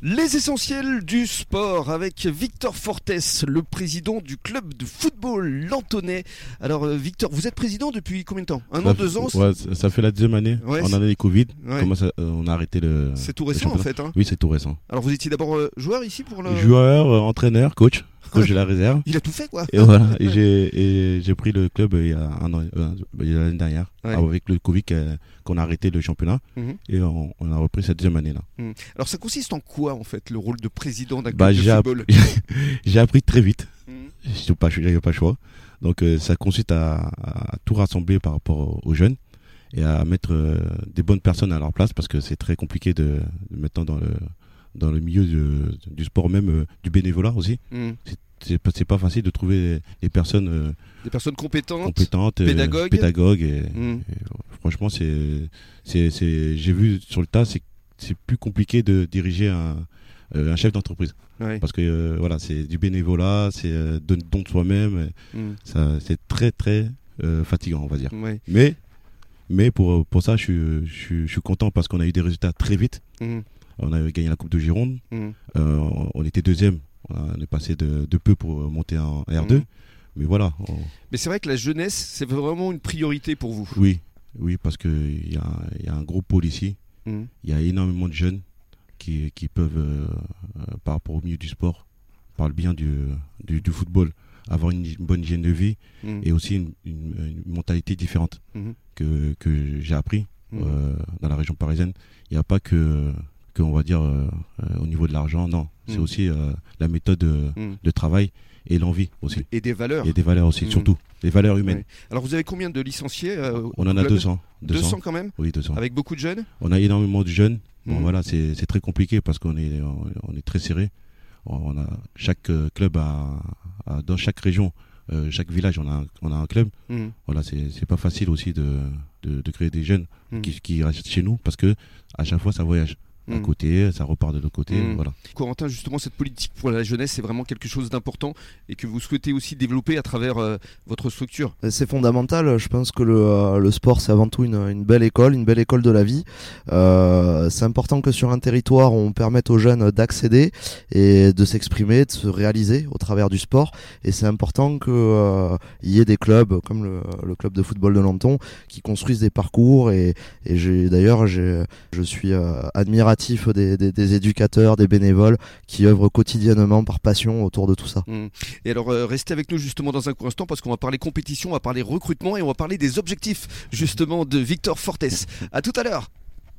Les essentiels du sport avec Victor Fortes, le président du club de football Lantonnais. Alors euh, Victor, vous êtes président depuis combien de temps? Un Ça an, deux ans ouais, ça- fait la deuxième année. Ouais, en année Covid. Ouais. Comment ça- euh, on a arrêté le. C'est tout récent en fait. hein. Oui, c'est tout récent. Alors vous étiez d'abord euh, joueur ici pour le... Joueur, euh, entraîneur, coach, coach de la réserve. Il a tout fait quoi Et voilà. Et j'ai et j'ai pris le club euh, il y a un an, euh, il y a l'année dernière, Ouais. avec le Covid qu'on a arrêté le championnat Mhm. et on, on a repris cette deuxième année là. Hmm. Alors ça consiste en quoi en fait le rôle de président d'un club Bah, de j'ai football J'ai appris très vite. Hmm. Je pas, j'avais pas le choix. Donc euh, ça consiste à, à tout rassembler par rapport aux jeunes et à mettre euh, des bonnes personnes à leur place parce que c'est très compliqué de, de maintenant dans le dans le milieu du, du sport même euh, du bénévolat aussi. Hmm. C'est pas, facile de trouver des personnes euh, Des personnes compétentes. compétentes, euh, pédagogues. pédagogues et, Hmm. et, franchement c'est j'ai vu sur le tas c'est plus compliqué de diriger un euh, un chef d'entreprise Ouais. parce que euh, voilà c'est du bénévolat c'est euh, don, de soi-même Hmm. c'est très très fatigant on va dire Ouais. mais mais pour pour ça je suis content parce qu'on a eu des résultats très vite Hmm. On a gagné la coupe de Gironde Hmm. euh, on, était deuxième on est passé de, de peu pour monter en R2 Mhm. mais voilà on- Mais c'est vrai que la jeunesse, c'est vraiment une priorité pour vous. oui oui parce que il y a il y a un gros pôle ici Hmm. il y a énormément de jeunes qui, qui peuvent, euh, euh, par rapport au milieu du sport, par le bien du, du, du football, avoir une, une bonne hygiène de vie et aussi une, une- une mentalité différente Mhm. que, que j'ai appris Hmm. euh, dans la région parisienne. Il n'y a pas que, que, on va dire, euh, euh, au niveau de l'argent, non. C'est Mhm. aussi euh, la méthode de, Hmm. de travail et l'envie aussi. Et des valeurs. Et des valeurs aussi, Mhm. surtout. Les valeurs humaines. Ouais. Alors vous avez combien de licenciés euh, On en a club 200. 200 quand même Oui, 200. Avec beaucoup de jeunes On a énormément de jeunes. Bon, voilà, c'est très compliqué parce qu'on est, on, est très serré. On a, chaque club a, a- dans chaque région, euh, chaque village, on a, un- on a un club. Voilà, c'est pas facile aussi de, de, de créer des jeunes qui, qui restent chez nous parce que à chaque fois ça voyage. D'un Hmm. côté, ça repart de l'autre côté. Mhm. Voilà. Corentin, justement, cette politique pour la jeunesse, c'est vraiment quelque chose d'important et que vous souhaitez aussi développer à travers euh, votre structure. C'est fondamental. Je pense que le, euh, le sport, c'est avant tout une, une belle école, une belle école de la vie. Euh, c'est important que sur un territoire, on permette aux jeunes d'accéder et de s'exprimer, de se réaliser au travers du sport. Et c'est important qu'il y ait des clubs comme le, le club de football de Lanton qui construisent des parcours. Et, et j'ai d'ailleurs, j'ai- je suis euh, des, des, éducateurs, des bénévoles qui œuvrent quotidiennement par passion autour de tout ça. Hmm. Et alors, euh, restez avec nous justement dans un court instant parce qu'on va parler compétition, on va parler recrutement et on va parler des objectifs justement de Victor Fortes. À tout à l'heure.